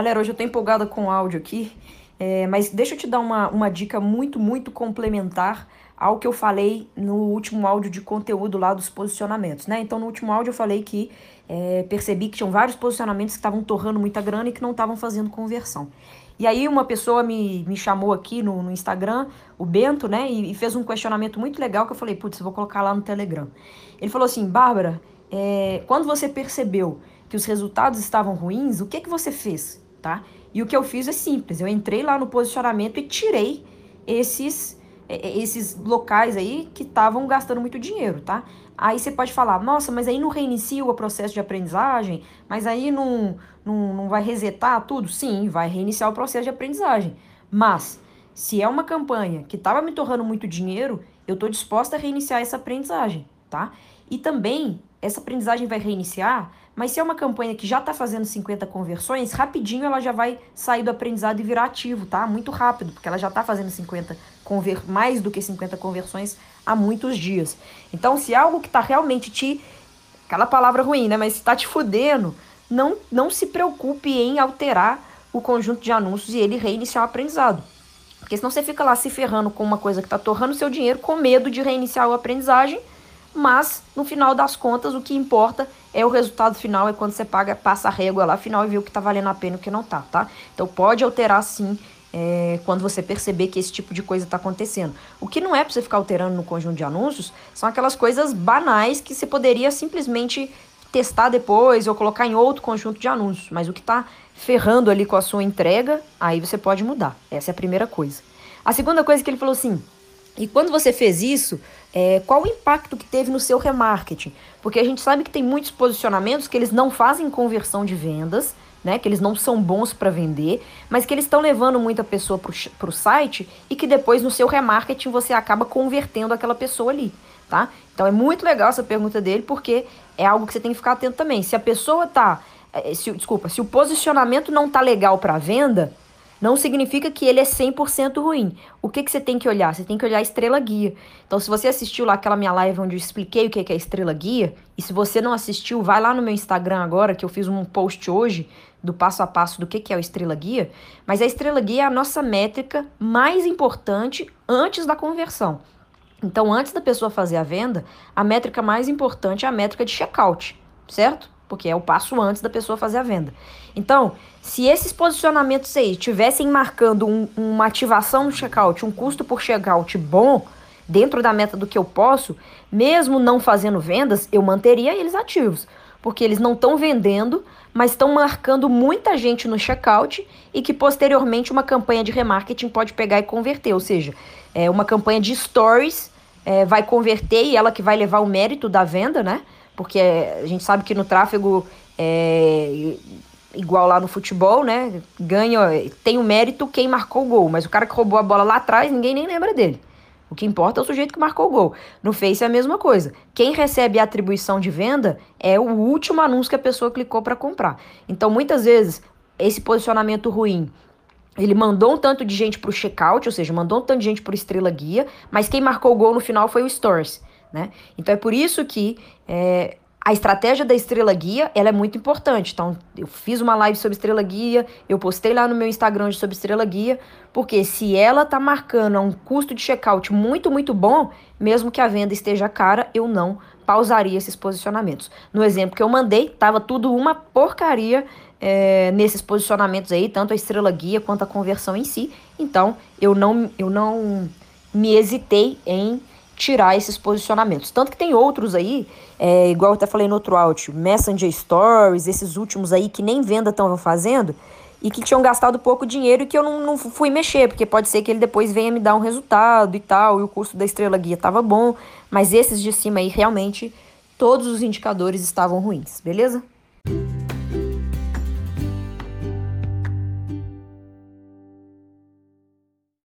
Galera, hoje eu tô empolgada com o áudio aqui, é, mas deixa eu te dar uma, uma dica muito, muito complementar ao que eu falei no último áudio de conteúdo lá dos posicionamentos, né? Então, no último áudio eu falei que é, percebi que tinham vários posicionamentos que estavam torrando muita grana e que não estavam fazendo conversão. E aí uma pessoa me, me chamou aqui no, no Instagram, o Bento, né? E, e, fez um questionamento muito legal que eu falei, putz, eu vou colocar lá no Telegram. Ele falou assim, Bárbara, é, quando você percebeu que os resultados estavam ruins, o que, que você fez? tá? E o que eu fiz é simples, eu entrei lá no posicionamento e tirei esses é, é, esses locais aí que estavam gastando muito dinheiro, tá? Aí você pode falar, nossa, mas aí não reinicia o processo de aprendizagem, mas aí não, não, não vai resetar tudo? Sim, vai reiniciar o processo de aprendizagem. Mas, se é uma campanha que estava me tornando muito dinheiro, eu estou disposta a reiniciar essa aprendizagem, tá? E também, essa aprendizagem vai reiniciar mas se é uma campanha que já está fazendo 50 conversões, rapidinho ela já vai sair do aprendizado e virar ativo, tá? Muito rápido, porque ela já está fazendo 50 conver mais do que 50 conversões há muitos dias. Então, se é algo que está realmente te aquela palavra ruim, né, mas está te fudendo, não não se preocupe em alterar o conjunto de anúncios e ele reiniciar o aprendizado. Porque senão você fica lá se ferrando com uma coisa que está torrando seu dinheiro com medo de reiniciar a aprendizagem mas no final das contas o que importa é o resultado final, é quando você paga, passa a régua lá final e vê o que tá valendo a pena e o que não tá, tá? Então pode alterar sim é, quando você perceber que esse tipo de coisa está acontecendo. O que não é para você ficar alterando no conjunto de anúncios são aquelas coisas banais que você poderia simplesmente testar depois ou colocar em outro conjunto de anúncios. Mas o que está ferrando ali com a sua entrega, aí você pode mudar. Essa é a primeira coisa. A segunda coisa que ele falou assim: e quando você fez isso, é, qual o impacto que teve no seu remarketing? Porque a gente sabe que tem muitos posicionamentos que eles não fazem conversão de vendas, né? Que eles não são bons para vender, mas que eles estão levando muita pessoa para o site e que depois no seu remarketing você acaba convertendo aquela pessoa ali, tá? Então é muito legal essa pergunta dele, porque é algo que você tem que ficar atento também. Se a pessoa tá. É, se, desculpa, se o posicionamento não tá legal para venda, não significa que ele é 100% ruim. O que, que você tem que olhar? Você tem que olhar a estrela guia. Então, se você assistiu lá aquela minha live onde eu expliquei o que é a estrela guia, e se você não assistiu, vai lá no meu Instagram agora, que eu fiz um post hoje do passo a passo do que é o estrela guia. Mas a estrela guia é a nossa métrica mais importante antes da conversão. Então, antes da pessoa fazer a venda, a métrica mais importante é a métrica de checkout, certo? Porque é o passo antes da pessoa fazer a venda. Então, se esses posicionamentos aí tivessem marcando um, uma ativação no checkout, um custo por checkout bom, dentro da meta do que eu posso, mesmo não fazendo vendas, eu manteria eles ativos, porque eles não estão vendendo, mas estão marcando muita gente no checkout e que posteriormente uma campanha de remarketing pode pegar e converter, ou seja, é uma campanha de stories é, vai converter e ela que vai levar o mérito da venda, né? Porque a gente sabe que no tráfego é igual lá no futebol, né? Ganha, tem o mérito quem marcou o gol, mas o cara que roubou a bola lá atrás, ninguém nem lembra dele. O que importa é o sujeito que marcou o gol. No Face é a mesma coisa. Quem recebe a atribuição de venda é o último anúncio que a pessoa clicou para comprar. Então, muitas vezes, esse posicionamento ruim ele mandou um tanto de gente para o checkout, ou seja, mandou um tanto de gente para Estrela Guia, mas quem marcou o gol no final foi o Stores. Né? Então é por isso que é, a estratégia da estrela guia ela é muito importante. Então, eu fiz uma live sobre estrela guia, eu postei lá no meu Instagram sobre estrela guia, porque se ela tá marcando um custo de checkout muito, muito bom, mesmo que a venda esteja cara, eu não pausaria esses posicionamentos. No exemplo que eu mandei, tava tudo uma porcaria é, nesses posicionamentos aí, tanto a estrela guia quanto a conversão em si. Então, eu não, eu não me hesitei em tirar esses posicionamentos. Tanto que tem outros aí, é, igual eu até falei no outro áudio, Messenger Stories, esses últimos aí que nem venda estão fazendo e que tinham gastado pouco dinheiro e que eu não, não fui mexer, porque pode ser que ele depois venha me dar um resultado e tal, e o custo da estrela guia estava bom, mas esses de cima aí realmente todos os indicadores estavam ruins, beleza?